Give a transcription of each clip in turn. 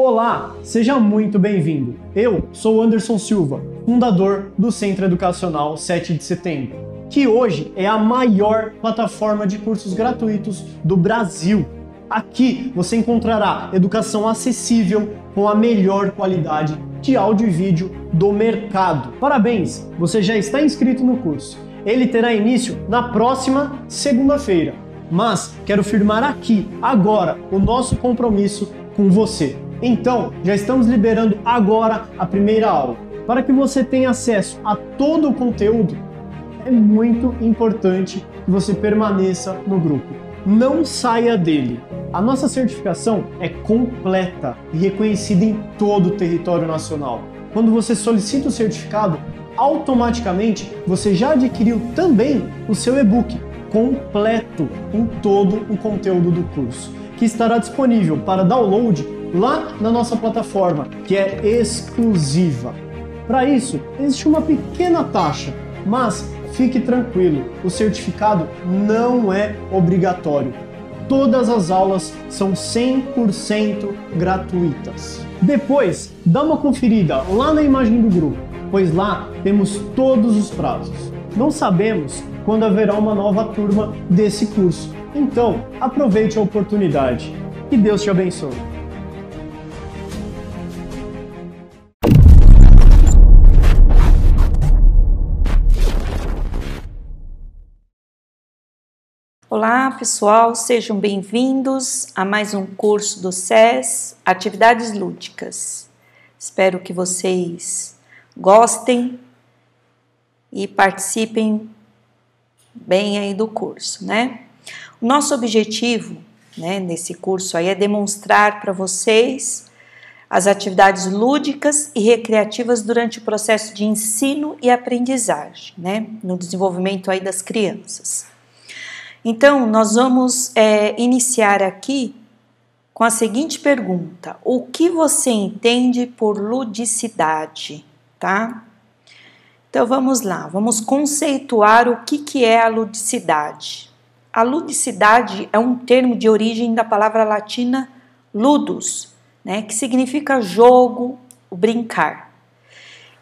Olá, seja muito bem-vindo. Eu sou Anderson Silva, fundador do Centro Educacional 7 de Setembro, que hoje é a maior plataforma de cursos gratuitos do Brasil. Aqui você encontrará educação acessível com a melhor qualidade de áudio e vídeo do mercado. Parabéns, você já está inscrito no curso. Ele terá início na próxima segunda-feira. Mas quero firmar aqui, agora, o nosso compromisso com você. Então, já estamos liberando agora a primeira aula. Para que você tenha acesso a todo o conteúdo, é muito importante que você permaneça no grupo. Não saia dele. A nossa certificação é completa e reconhecida em todo o território nacional. Quando você solicita o certificado, automaticamente você já adquiriu também o seu e-book completo com todo o conteúdo do curso, que estará disponível para download lá na nossa plataforma, que é exclusiva. Para isso, existe uma pequena taxa, mas fique tranquilo, o certificado não é obrigatório. Todas as aulas são 100% gratuitas. Depois, dá uma conferida lá na imagem do grupo, pois lá temos todos os prazos. Não sabemos quando haverá uma nova turma desse curso, então aproveite a oportunidade. Que Deus te abençoe. Olá, pessoal, sejam bem-vindos a mais um curso do SES Atividades Lúdicas. Espero que vocês gostem e participem bem aí do curso, né? O nosso objetivo, né, nesse curso aí é demonstrar para vocês as atividades lúdicas e recreativas durante o processo de ensino e aprendizagem, né, no desenvolvimento aí das crianças. Então, nós vamos é, iniciar aqui com a seguinte pergunta: O que você entende por ludicidade? Tá? Então vamos lá, vamos conceituar o que, que é a ludicidade. A ludicidade é um termo de origem da palavra latina ludus, né, que significa jogo, brincar.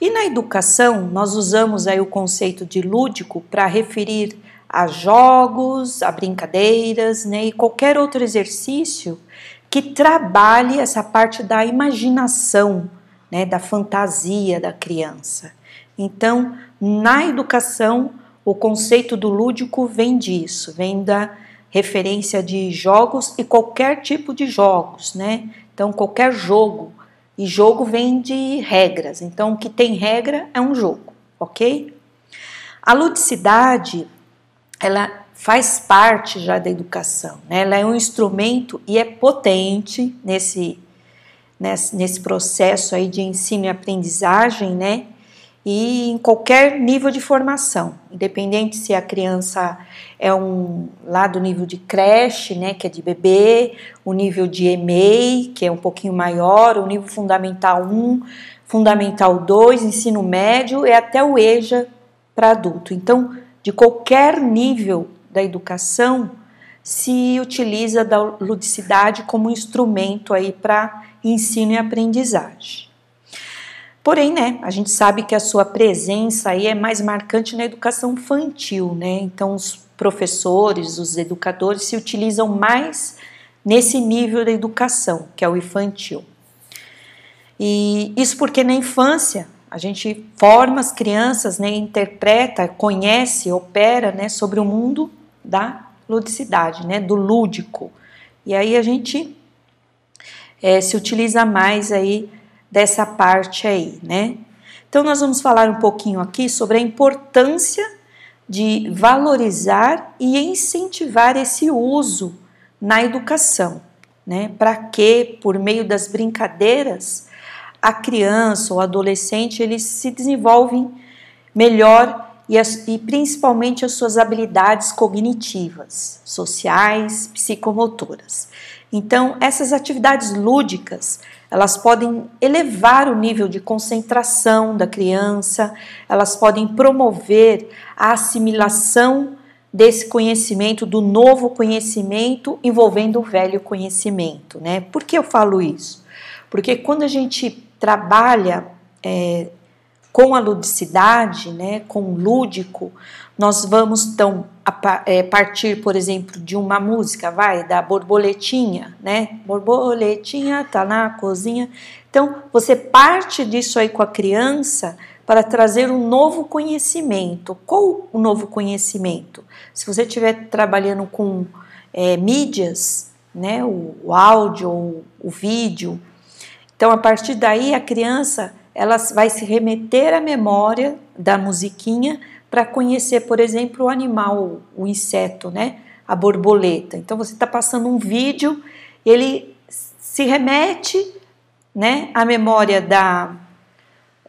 E na educação, nós usamos aí o conceito de lúdico para referir a jogos, a brincadeiras, né, e qualquer outro exercício que trabalhe essa parte da imaginação, né, da fantasia da criança. Então, na educação, o conceito do lúdico vem disso, vem da referência de jogos e qualquer tipo de jogos, né? Então, qualquer jogo. E jogo vem de regras. Então, o que tem regra é um jogo, ok? A ludicidade ela faz parte já da educação, né? ela é um instrumento e é potente nesse, nesse, nesse processo aí de ensino e aprendizagem, né? E em qualquer nível de formação, independente se a criança é um lá do nível de creche, né, que é de bebê, o nível de EMEI, que é um pouquinho maior, o nível fundamental 1, fundamental 2, ensino médio, e até o EJA para adulto. Então, de qualquer nível da educação se utiliza da ludicidade como instrumento aí para ensino e aprendizagem. Porém, né, a gente sabe que a sua presença aí é mais marcante na educação infantil, né? Então os professores, os educadores se utilizam mais nesse nível da educação, que é o infantil. E isso porque na infância a gente forma as crianças, né, interpreta, conhece, opera né, sobre o mundo da ludicidade, né, do lúdico. E aí a gente é, se utiliza mais aí dessa parte aí, né? Então nós vamos falar um pouquinho aqui sobre a importância de valorizar e incentivar esse uso na educação, né? Para que por meio das brincadeiras a criança ou adolescente eles se desenvolvem melhor e, as, e principalmente as suas habilidades cognitivas, sociais, psicomotoras. Então, essas atividades lúdicas, elas podem elevar o nível de concentração da criança, elas podem promover a assimilação desse conhecimento, do novo conhecimento envolvendo o velho conhecimento, né? Por que eu falo isso? Porque quando a gente trabalha é, com a ludicidade, né, com o lúdico, nós vamos então a, é, partir, por exemplo, de uma música, vai, da borboletinha, né? Borboletinha tá na cozinha. Então, você parte disso aí com a criança para trazer um novo conhecimento. Qual o novo conhecimento? Se você estiver trabalhando com é, mídias, né, o, o áudio ou o vídeo, então a partir daí a criança ela vai se remeter à memória da musiquinha para conhecer, por exemplo, o animal, o inseto, né, a borboleta. Então você está passando um vídeo, ele se remete, né, à memória da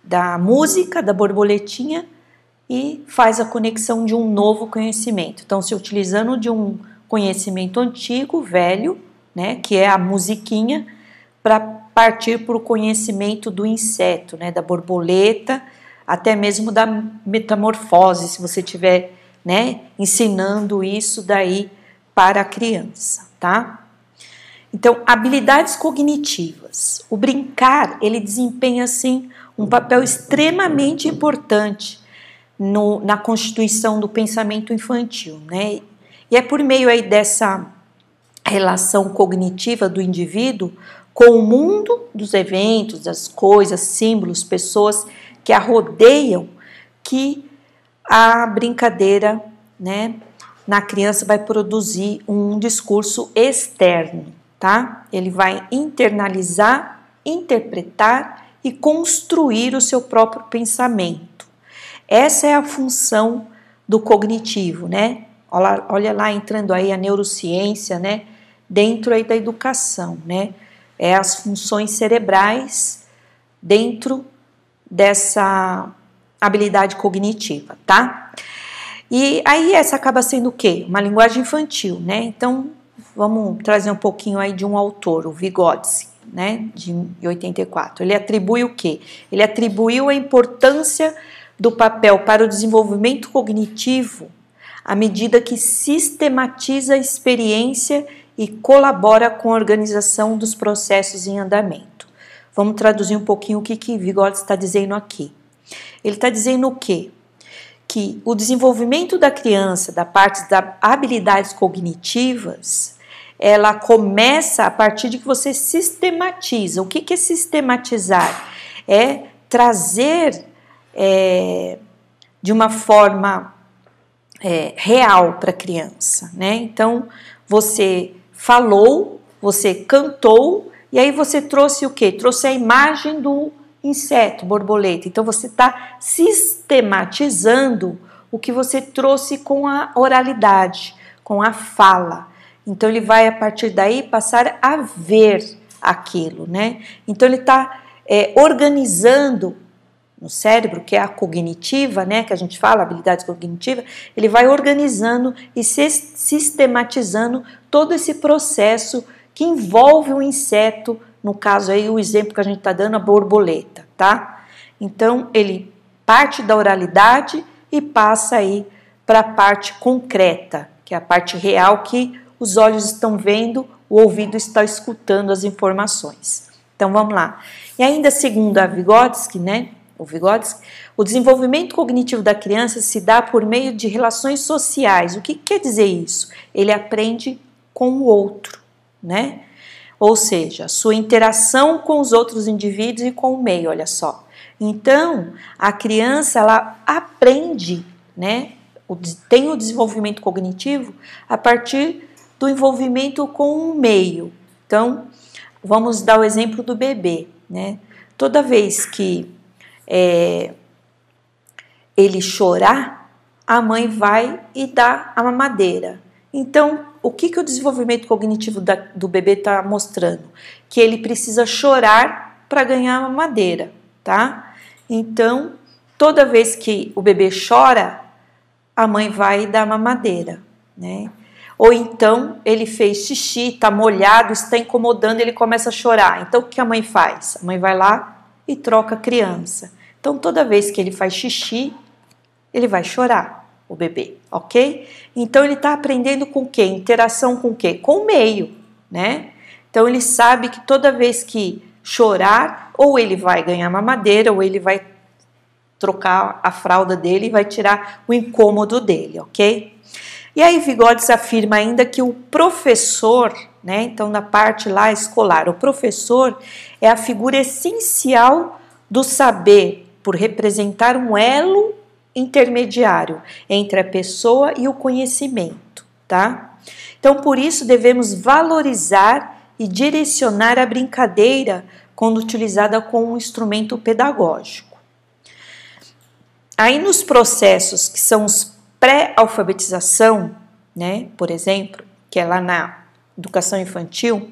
da música, da borboletinha e faz a conexão de um novo conhecimento. Então, se utilizando de um conhecimento antigo, velho, né, que é a musiquinha, para partir para o conhecimento do inseto, né, da borboleta, até mesmo da metamorfose, se você tiver, né, ensinando isso daí para a criança, tá? Então, habilidades cognitivas. O brincar, ele desempenha assim um papel extremamente importante no, na constituição do pensamento infantil, né? E é por meio aí dessa relação cognitiva do indivíduo com o mundo dos eventos, das coisas, símbolos, pessoas que a rodeiam, que a brincadeira, né, na criança vai produzir um discurso externo, tá? Ele vai internalizar, interpretar e construir o seu próprio pensamento. Essa é a função do cognitivo, né? Olha, lá entrando aí a neurociência, né? Dentro aí da educação, né? É as funções cerebrais dentro dessa habilidade cognitiva, tá? E aí essa acaba sendo o quê? Uma linguagem infantil, né? Então, vamos trazer um pouquinho aí de um autor, o Vygotsky né, de 84. Ele atribui o quê? Ele atribuiu a importância do papel para o desenvolvimento cognitivo à medida que sistematiza a experiência e colabora com a organização dos processos em andamento. Vamos traduzir um pouquinho o que, que Vygotsky está dizendo aqui. Ele está dizendo o quê? Que o desenvolvimento da criança, da parte das habilidades cognitivas, ela começa a partir de que você sistematiza. O que, que é sistematizar? É trazer é, de uma forma é, real para a criança, né? Então você falou, você cantou e aí você trouxe o que? Trouxe a imagem do inseto, borboleta. Então você está sistematizando o que você trouxe com a oralidade, com a fala. Então ele vai a partir daí passar a ver aquilo, né? Então ele está é, organizando no cérebro, que é a cognitiva, né, que a gente fala, habilidade cognitiva, ele vai organizando e sistematizando todo esse processo que envolve o inseto, no caso aí o exemplo que a gente está dando, a borboleta, tá? Então ele parte da oralidade e passa aí para a parte concreta, que é a parte real que os olhos estão vendo, o ouvido está escutando as informações. Então vamos lá. E ainda segundo a Vygotsky, né, o Vygotsky, o desenvolvimento cognitivo da criança se dá por meio de relações sociais. O que quer dizer isso? Ele aprende com o outro, né? Ou seja, sua interação com os outros indivíduos e com o meio, olha só. Então, a criança ela aprende, né? Tem o desenvolvimento cognitivo a partir do envolvimento com o meio. Então, vamos dar o exemplo do bebê, né? Toda vez que é, ele chorar, a mãe vai e dá a mamadeira. Então, o que, que o desenvolvimento cognitivo da, do bebê está mostrando? Que ele precisa chorar para ganhar a mamadeira, tá? Então, toda vez que o bebê chora, a mãe vai e dá a mamadeira, né? Ou então ele fez xixi, está molhado, está incomodando, ele começa a chorar. Então o que a mãe faz? A mãe vai lá e troca criança. Então toda vez que ele faz xixi, ele vai chorar, o bebê, ok? Então ele está aprendendo com o quê? Interação com o quê? Com o meio, né? Então ele sabe que toda vez que chorar, ou ele vai ganhar mamadeira, ou ele vai trocar a fralda dele e vai tirar o incômodo dele, ok? E aí Vigodes afirma ainda que o professor, né, então na parte lá escolar, o professor é a figura essencial do saber por representar um elo intermediário entre a pessoa e o conhecimento, tá? Então por isso devemos valorizar e direcionar a brincadeira quando utilizada como um instrumento pedagógico. Aí nos processos que são os pré-alfabetização, né, por exemplo, que é lá na educação infantil,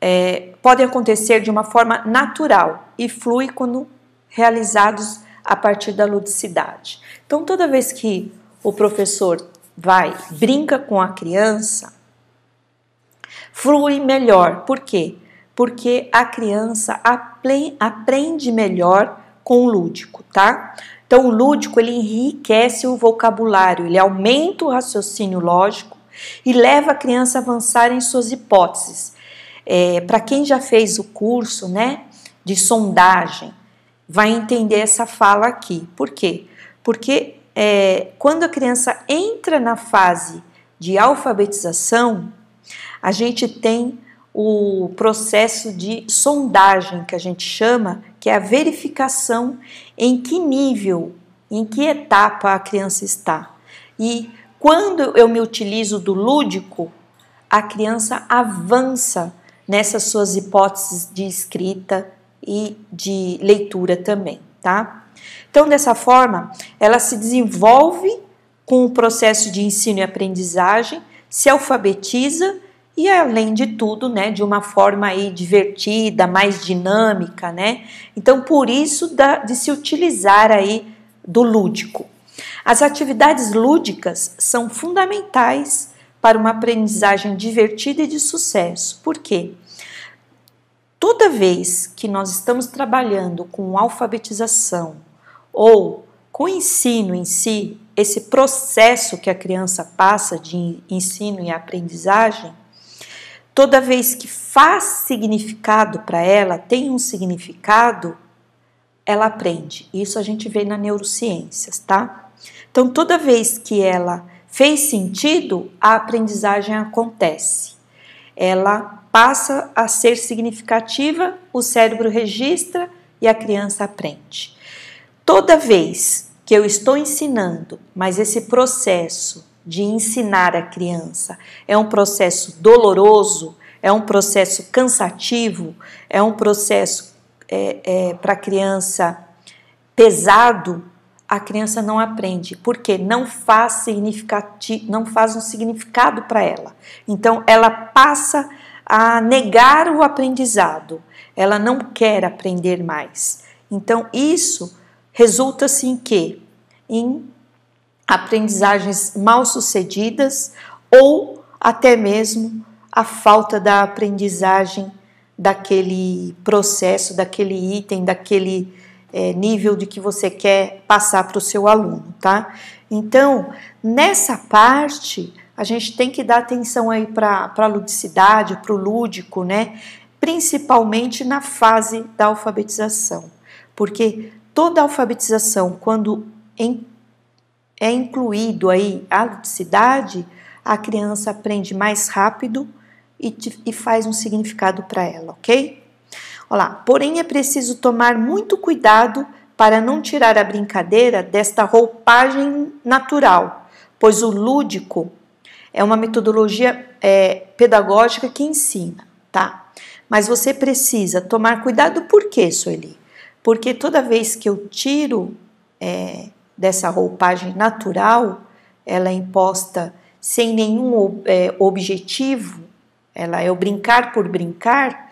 é, podem acontecer de uma forma natural e flui quando realizados a partir da ludicidade. Então, toda vez que o professor vai, brinca com a criança, flui melhor. Por quê? Porque a criança aprende melhor com o lúdico, tá? Então, o lúdico ele enriquece o vocabulário, ele aumenta o raciocínio lógico e leva a criança a avançar em suas hipóteses. É, Para quem já fez o curso, né, de sondagem, vai entender essa fala aqui. Por quê? Porque é, quando a criança entra na fase de alfabetização, a gente tem o processo de sondagem que a gente chama, que é a verificação em que nível, em que etapa a criança está. E quando eu me utilizo do lúdico, a criança avança nessas suas hipóteses de escrita e de leitura também, tá? Então, dessa forma, ela se desenvolve com o processo de ensino e aprendizagem, se alfabetiza e além de tudo, né, de uma forma aí divertida, mais dinâmica, né? Então, por isso da, de se utilizar aí do lúdico. As atividades lúdicas são fundamentais para uma aprendizagem divertida e de sucesso. Por quê? Toda vez que nós estamos trabalhando com alfabetização ou com ensino em si, esse processo que a criança passa de ensino e aprendizagem, toda vez que faz significado para ela, tem um significado, ela aprende. Isso a gente vê na neurociências, tá? Então, toda vez que ela fez sentido, a aprendizagem acontece. Ela passa a ser significativa, o cérebro registra e a criança aprende. Toda vez que eu estou ensinando, mas esse processo de ensinar a criança é um processo doloroso, é um processo cansativo, é um processo é, é, para a criança pesado, a criança não aprende, porque não faz significativo, não faz um significado para ela. Então ela passa a negar o aprendizado, ela não quer aprender mais. Então isso resulta-se em quê? Em aprendizagens mal sucedidas ou até mesmo a falta da aprendizagem daquele processo, daquele item, daquele é, nível de que você quer passar para o seu aluno, tá? Então, nessa parte, a gente tem que dar atenção aí para a ludicidade, para o lúdico, né? Principalmente na fase da alfabetização, porque toda alfabetização, quando em é incluído aí a ludicidade, a criança aprende mais rápido e, te, e faz um significado para ela, ok? Olá, porém é preciso tomar muito cuidado para não tirar a brincadeira desta roupagem natural, pois o lúdico é uma metodologia é, pedagógica que ensina, tá? Mas você precisa tomar cuidado por quê, Sueli? Porque toda vez que eu tiro é, dessa roupagem natural, ela é imposta sem nenhum é, objetivo, ela é o brincar por brincar,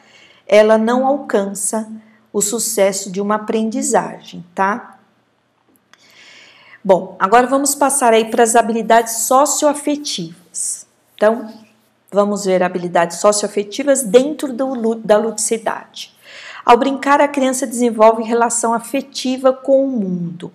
ela não alcança o sucesso de uma aprendizagem, tá? Bom, agora vamos passar aí para as habilidades socioafetivas. Então, vamos ver habilidades socioafetivas dentro do, da ludicidade. Ao brincar, a criança desenvolve relação afetiva com o mundo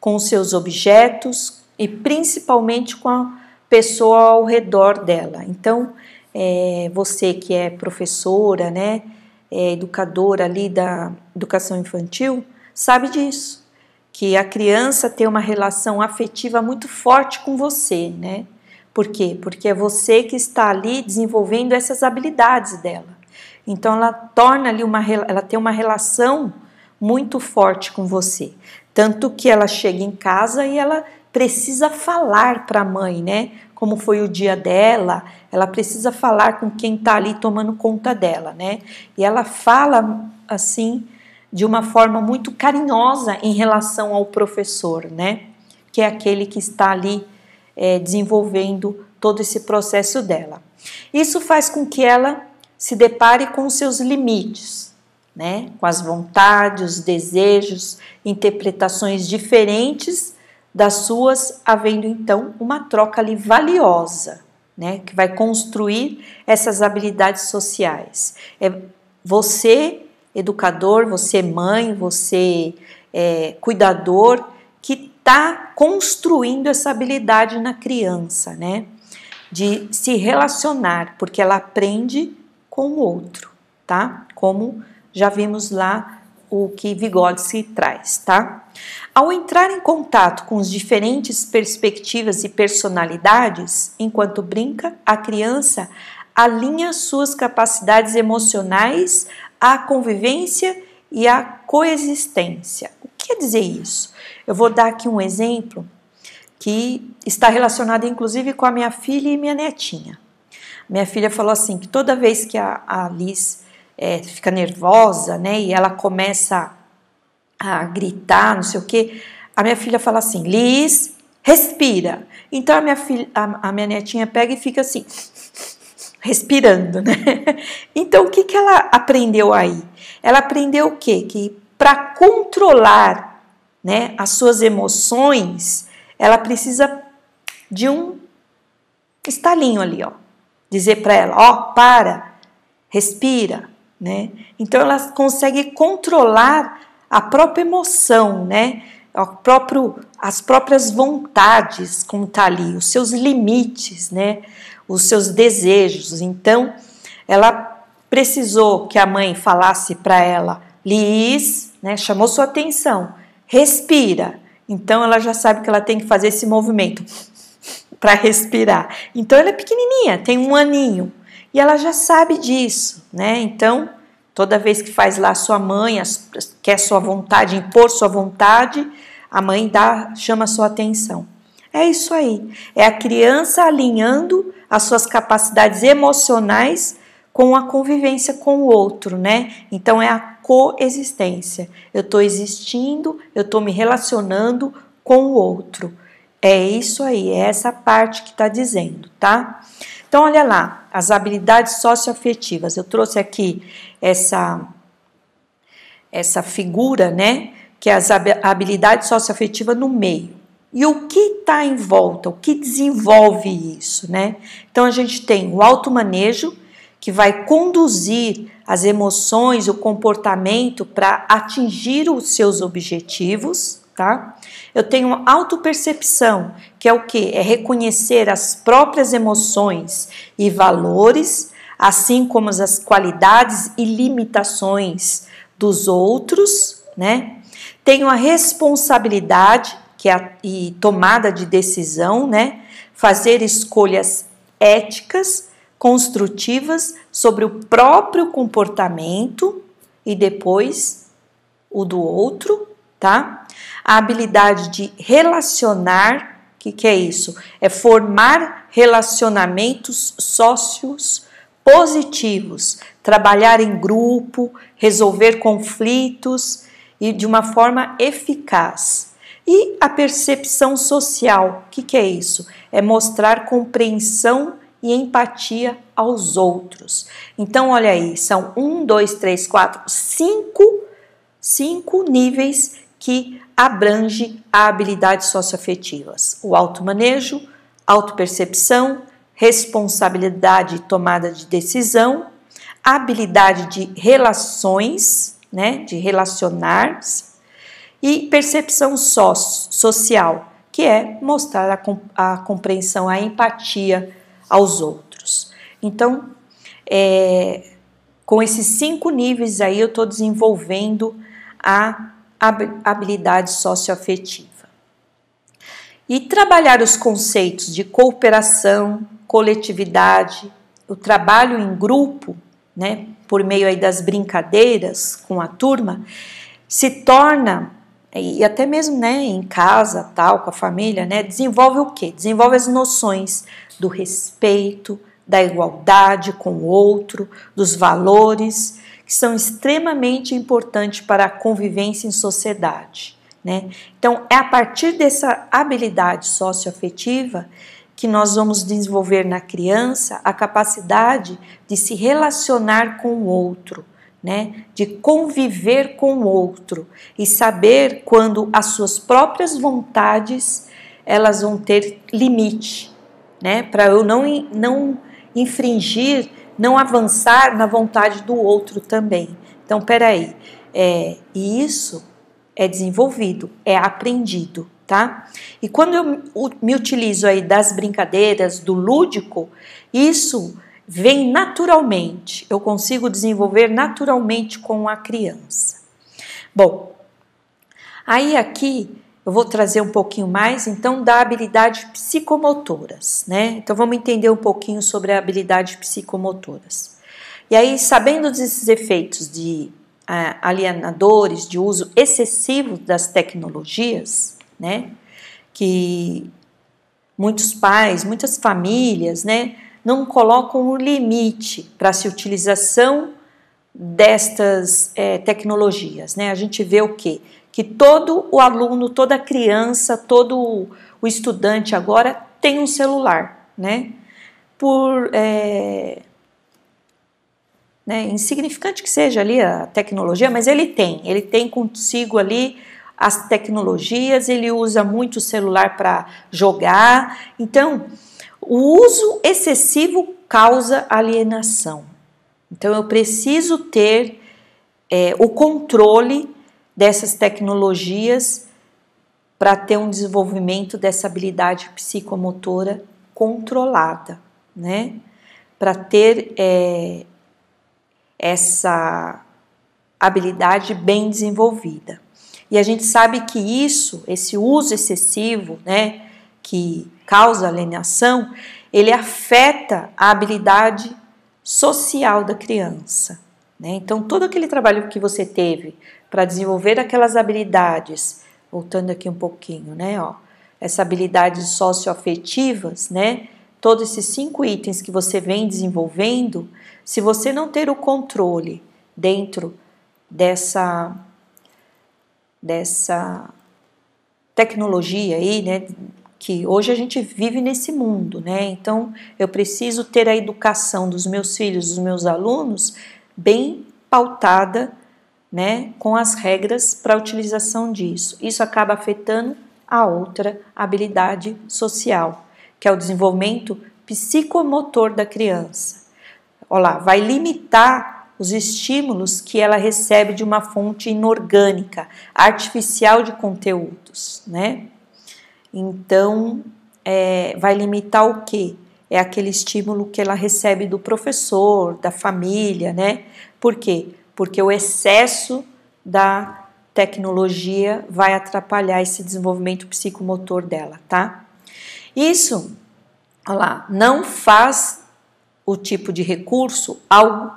com seus objetos e principalmente com a pessoa ao redor dela. Então, é, você que é professora, né, é, educadora ali da educação infantil, sabe disso, que a criança tem uma relação afetiva muito forte com você, né? Por quê? Porque é você que está ali desenvolvendo essas habilidades dela. Então ela torna ali uma ela tem uma relação muito forte com você, tanto que ela chega em casa e ela precisa falar para a mãe, né? Como foi o dia dela, ela precisa falar com quem está ali tomando conta dela, né? E ela fala assim de uma forma muito carinhosa em relação ao professor, né? Que é aquele que está ali é, desenvolvendo todo esse processo dela. Isso faz com que ela se depare com seus limites, né? com as vontades, os desejos, interpretações diferentes das suas, havendo então uma troca ali valiosa, né? que vai construir essas habilidades sociais. É você, educador, você, mãe, você, é, cuidador, que está construindo essa habilidade na criança, né? De se relacionar, porque ela aprende com o outro, tá? Como já vimos lá o que Vygotsky traz, tá? Ao entrar em contato com as diferentes perspectivas e personalidades, enquanto brinca, a criança alinha suas capacidades emocionais à convivência e à coexistência. O que quer dizer isso? Eu vou dar aqui um exemplo que está relacionado inclusive com a minha filha e minha netinha. Minha filha falou assim que toda vez que a, a Liz é, fica nervosa, né, e ela começa a gritar, não sei o que, a minha filha fala assim, Liz, respira. Então a minha filha, a, a minha netinha pega e fica assim, respirando, né? Então o que que ela aprendeu aí? Ela aprendeu o quê? Que para controlar, né, as suas emoções, ela precisa de um estalinho ali, ó dizer para ela, ó, para, respira, né? Então ela consegue controlar a própria emoção, né? O próprio, as próprias vontades, como está ali, os seus limites, né? Os seus desejos. Então, ela precisou que a mãe falasse para ela, Liz, né? Chamou sua atenção, respira. Então, ela já sabe que ela tem que fazer esse movimento para respirar. Então ela é pequenininha, tem um aninho e ela já sabe disso, né? Então toda vez que faz lá sua mãe quer sua vontade, impor sua vontade, a mãe dá chama sua atenção. É isso aí. É a criança alinhando as suas capacidades emocionais com a convivência com o outro, né? Então é a coexistência. Eu estou existindo, eu estou me relacionando com o outro. É isso aí, é essa parte que está dizendo, tá? Então, olha lá, as habilidades socioafetivas. Eu trouxe aqui essa, essa figura, né? Que é as habilidades socioafetivas no meio. E o que está em volta? O que desenvolve isso, né? Então, a gente tem o automanejo, que vai conduzir as emoções, o comportamento para atingir os seus objetivos tá? Eu tenho autopercepção, que é o que? É reconhecer as próprias emoções e valores, assim como as qualidades e limitações dos outros, né? Tenho a responsabilidade, que é a e tomada de decisão, né? Fazer escolhas éticas, construtivas sobre o próprio comportamento e depois o do outro, tá? A habilidade de relacionar, o que, que é isso? É formar relacionamentos sócios positivos, trabalhar em grupo, resolver conflitos e de uma forma eficaz. E a percepção social, o que, que é isso? É mostrar compreensão e empatia aos outros. Então, olha aí, são um, dois, três, quatro, cinco, cinco níveis que abrange habilidades socioafetivas: o automanejo, autopercepção, responsabilidade e tomada de decisão, habilidade de relações, né, de relacionar-se, e percepção so social, que é mostrar a, a compreensão, a empatia aos outros. Então, é, com esses cinco níveis aí, eu estou desenvolvendo a habilidade socioafetiva. E trabalhar os conceitos de cooperação, coletividade, o trabalho em grupo, né, por meio aí das brincadeiras com a turma, se torna e até mesmo né, em casa, tal, com a família, né, desenvolve o quê? Desenvolve as noções do respeito, da igualdade com o outro, dos valores, que são extremamente importantes para a convivência em sociedade. Né? Então, é a partir dessa habilidade socioafetiva que nós vamos desenvolver na criança a capacidade de se relacionar com o outro, né? de conviver com o outro e saber quando as suas próprias vontades elas vão ter limite, né? para eu não, não infringir, não avançar na vontade do outro também. Então, peraí, é, e isso é desenvolvido, é aprendido, tá? E quando eu me utilizo aí das brincadeiras, do lúdico, isso vem naturalmente, eu consigo desenvolver naturalmente com a criança. Bom, aí aqui eu vou trazer um pouquinho mais então da habilidade psicomotoras, né? Então vamos entender um pouquinho sobre a habilidade psicomotoras. E aí, sabendo desses efeitos de alienadores, de uso excessivo das tecnologias, né? Que muitos pais, muitas famílias, né, não colocam um limite para a utilização destas é, tecnologias, né? A gente vê o que? Que todo o aluno, toda criança, todo o estudante agora tem um celular, né? Por é, né, insignificante que seja ali a tecnologia, mas ele tem, ele tem consigo ali as tecnologias, ele usa muito o celular para jogar. Então, o uso excessivo causa alienação. Então, eu preciso ter é, o controle dessas tecnologias para ter um desenvolvimento dessa habilidade psicomotora controlada, né? Para ter é, essa habilidade bem desenvolvida. E a gente sabe que isso, esse uso excessivo, né, que causa alienação, ele afeta a habilidade social da criança. Né? Então, todo aquele trabalho que você teve para desenvolver aquelas habilidades, voltando aqui um pouquinho, né, ó, essas habilidades socioafetivas, né, todos esses cinco itens que você vem desenvolvendo, se você não ter o controle dentro dessa dessa tecnologia aí, né, que hoje a gente vive nesse mundo, né? Então, eu preciso ter a educação dos meus filhos, dos meus alunos bem pautada, né, com as regras para a utilização disso. Isso acaba afetando a outra habilidade social, que é o desenvolvimento psicomotor da criança. Olá, vai limitar os estímulos que ela recebe de uma fonte inorgânica, artificial de conteúdos, né? Então, é, vai limitar o quê? É aquele estímulo que ela recebe do professor, da família, né? Por quê? Porque o excesso da tecnologia vai atrapalhar esse desenvolvimento psicomotor dela, tá? Isso, olha lá, não faz o tipo de recurso algo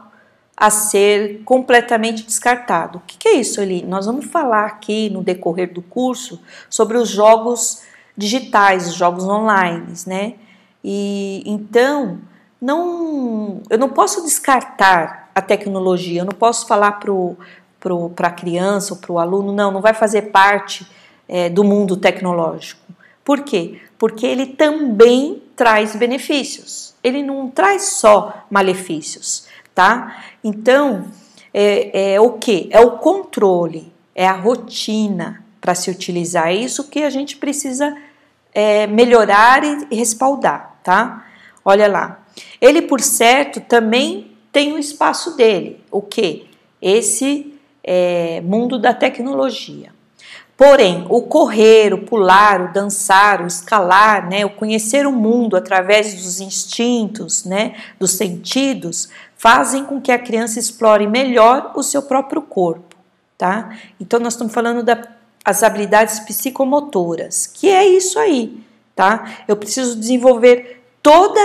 a ser completamente descartado. O que é isso, Eli? Nós vamos falar aqui no decorrer do curso sobre os jogos digitais, os jogos online, né? E então não, eu não posso descartar a tecnologia, eu não posso falar para a criança ou para o aluno, não, não vai fazer parte é, do mundo tecnológico. Por quê? Porque ele também traz benefícios ele não traz só malefícios, tá? Então, é, é o que? É o controle, é a rotina para se utilizar. É isso que a gente precisa é, melhorar e respaldar, tá? Olha lá. Ele, por certo, também tem o espaço dele. O que? Esse é, mundo da tecnologia. Porém, o correr, o pular, o dançar, o escalar, né, o conhecer o mundo através dos instintos, né, dos sentidos, fazem com que a criança explore melhor o seu próprio corpo, tá? Então nós estamos falando das habilidades psicomotoras, que é isso aí, tá? Eu preciso desenvolver toda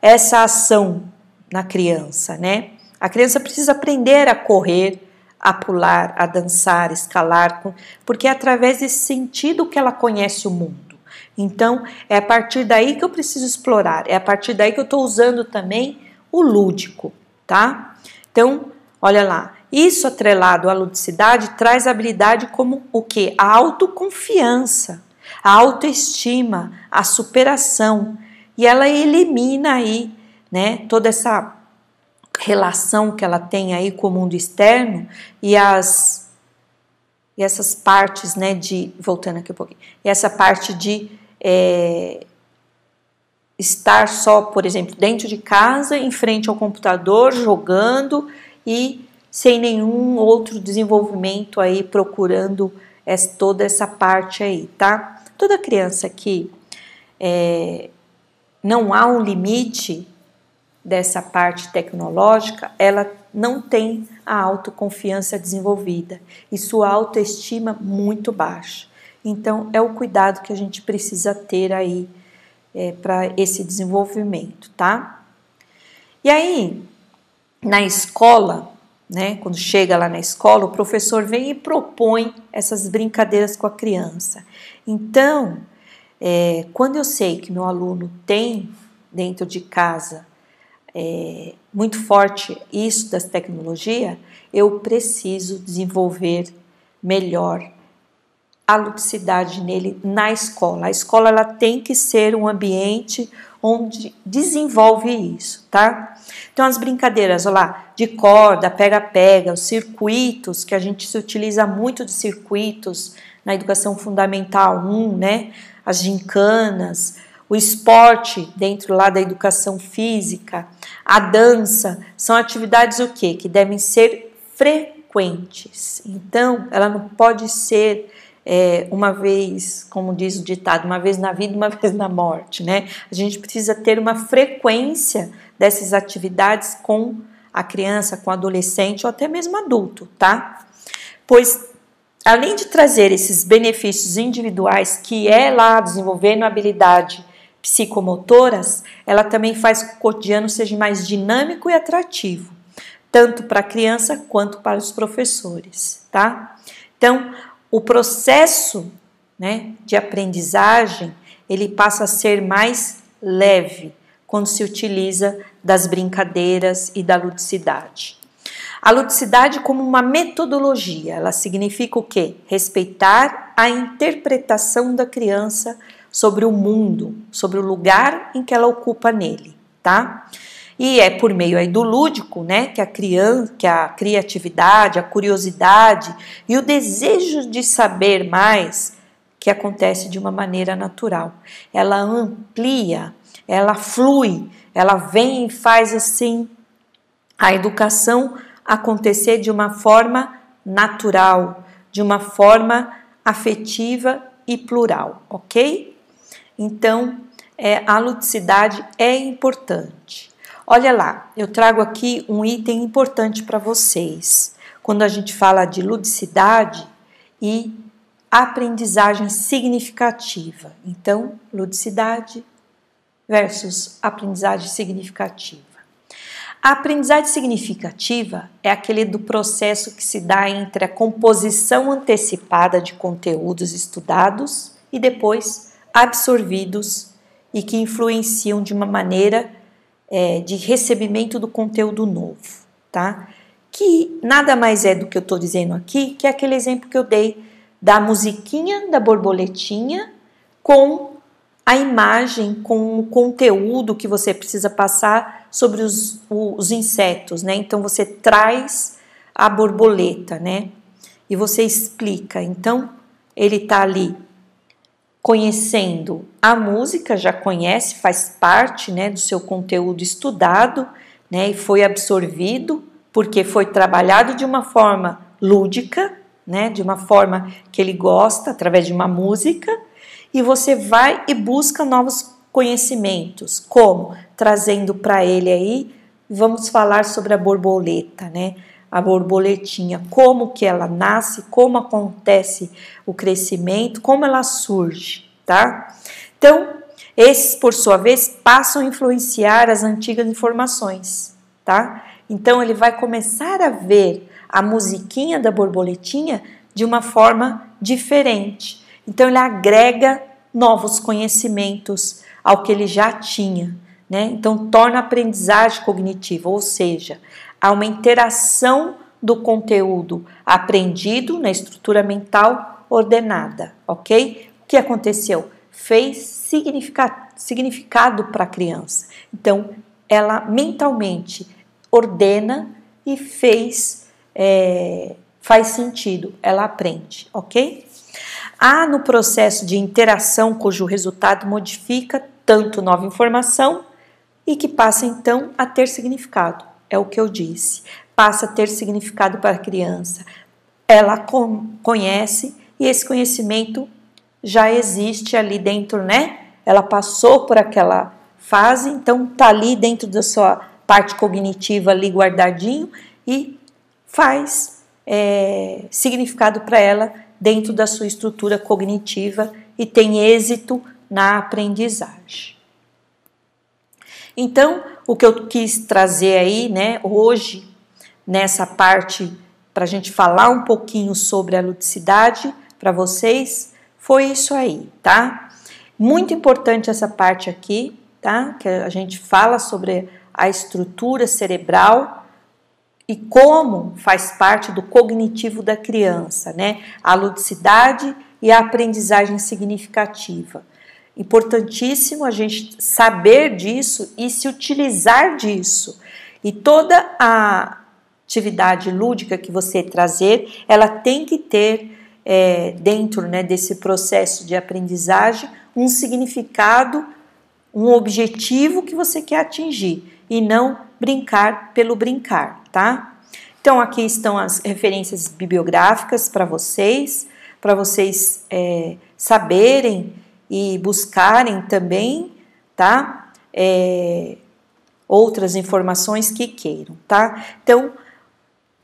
essa ação na criança, né? A criança precisa aprender a correr, a pular, a dançar, escalar, porque é através desse sentido que ela conhece o mundo. Então, é a partir daí que eu preciso explorar, é a partir daí que eu estou usando também o lúdico, tá? Então, olha lá, isso atrelado à ludicidade traz habilidade como o que? A autoconfiança, a autoestima, a superação, e ela elimina aí, né, toda essa relação que ela tem aí com o mundo externo e as e essas partes, né, de voltando aqui um pouquinho, e essa parte de é, estar só, por exemplo, dentro de casa, em frente ao computador, jogando e sem nenhum outro desenvolvimento aí procurando essa, toda essa parte aí, tá? Toda criança que é, não há um limite dessa parte tecnológica, ela não tem a autoconfiança desenvolvida e sua autoestima muito baixa. Então, é o cuidado que a gente precisa ter aí é, para esse desenvolvimento, tá? E aí, na escola, né, quando chega lá na escola, o professor vem e propõe essas brincadeiras com a criança. Então, é, quando eu sei que meu aluno tem dentro de casa é, muito forte isso das tecnologias, eu preciso desenvolver melhor a ludicidade nele na escola. A escola ela tem que ser um ambiente onde desenvolve isso, tá? Então as brincadeiras, olha lá, de corda, pega-pega, os circuitos que a gente se utiliza muito de circuitos na educação fundamental 1, né? As gincanas, o esporte dentro lá da educação física, a dança, são atividades o quê? Que devem ser frequentes. Então, ela não pode ser é, uma vez, como diz o ditado, uma vez na vida, uma vez na morte, né? A gente precisa ter uma frequência dessas atividades com a criança, com o adolescente ou até mesmo adulto, tá? Pois além de trazer esses benefícios individuais que é lá desenvolvendo habilidade psicomotoras, ela também faz que o cotidiano seja mais dinâmico e atrativo, tanto para a criança quanto para os professores, tá? Então, o processo né, de aprendizagem ele passa a ser mais leve quando se utiliza das brincadeiras e da ludicidade. A ludicidade como uma metodologia, ela significa o quê? Respeitar a interpretação da criança sobre o mundo, sobre o lugar em que ela ocupa nele, tá? E é por meio aí do lúdico, né, que a criança, que a criatividade, a curiosidade e o desejo de saber mais que acontece de uma maneira natural. Ela amplia, ela flui, ela vem e faz assim a educação acontecer de uma forma natural, de uma forma afetiva e plural, ok? Então, é, a ludicidade é importante. Olha lá, eu trago aqui um item importante para vocês. Quando a gente fala de ludicidade e aprendizagem significativa. Então, ludicidade versus aprendizagem significativa. A aprendizagem significativa é aquele do processo que se dá entre a composição antecipada de conteúdos estudados e depois absorvidos e que influenciam de uma maneira é, de recebimento do conteúdo novo, tá? Que nada mais é do que eu estou dizendo aqui, que é aquele exemplo que eu dei da musiquinha da borboletinha com a imagem, com o conteúdo que você precisa passar sobre os, os insetos, né? Então você traz a borboleta, né? E você explica. Então ele está ali conhecendo a música, já conhece, faz parte né, do seu conteúdo estudado né, e foi absorvido, porque foi trabalhado de uma forma lúdica, né, de uma forma que ele gosta, através de uma música, e você vai e busca novos conhecimentos, como trazendo para ele aí, vamos falar sobre a borboleta, né? A borboletinha, como que ela nasce, como acontece o crescimento, como ela surge, tá? Então, esses, por sua vez, passam a influenciar as antigas informações, tá? Então, ele vai começar a ver a musiquinha da borboletinha de uma forma diferente. Então, ele agrega novos conhecimentos ao que ele já tinha. Né? Então, torna a aprendizagem cognitiva, ou seja, há uma interação do conteúdo aprendido na estrutura mental ordenada, ok? O que aconteceu? Fez significado, para a criança. Então, ela mentalmente ordena e fez, é, faz sentido, ela aprende, ok? Há no processo de interação cujo resultado modifica tanto nova informação e que passa então a ter significado. É o que eu disse. Passa a ter significado para a criança. Ela conhece e esse conhecimento já existe ali dentro, né? Ela passou por aquela fase, então tá ali dentro da sua parte cognitiva ali guardadinho e faz é, significado para ela dentro da sua estrutura cognitiva e tem êxito na aprendizagem. Então, o que eu quis trazer aí, né, hoje, nessa parte, para a gente falar um pouquinho sobre a ludicidade para vocês, foi isso aí, tá? Muito importante essa parte aqui, tá? Que a gente fala sobre a estrutura cerebral e como faz parte do cognitivo da criança, né? A ludicidade e a aprendizagem significativa. Importantíssimo a gente saber disso e se utilizar disso. E toda a atividade lúdica que você trazer, ela tem que ter é, dentro né, desse processo de aprendizagem um significado, um objetivo que você quer atingir e não brincar pelo brincar tá? Então, aqui estão as referências bibliográficas para vocês, para vocês é, saberem e buscarem também, tá? É, outras informações que queiram, tá? Então,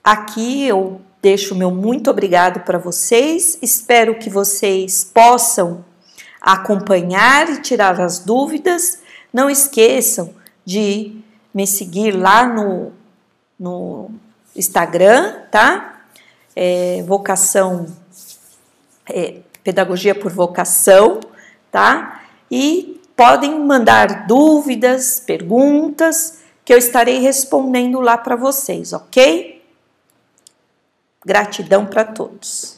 aqui eu deixo meu muito obrigado para vocês, espero que vocês possam acompanhar e tirar as dúvidas. Não esqueçam de me seguir lá no no Instagram, tá? É, vocação, é, pedagogia por vocação, tá? E podem mandar dúvidas, perguntas, que eu estarei respondendo lá para vocês, ok? Gratidão para todos.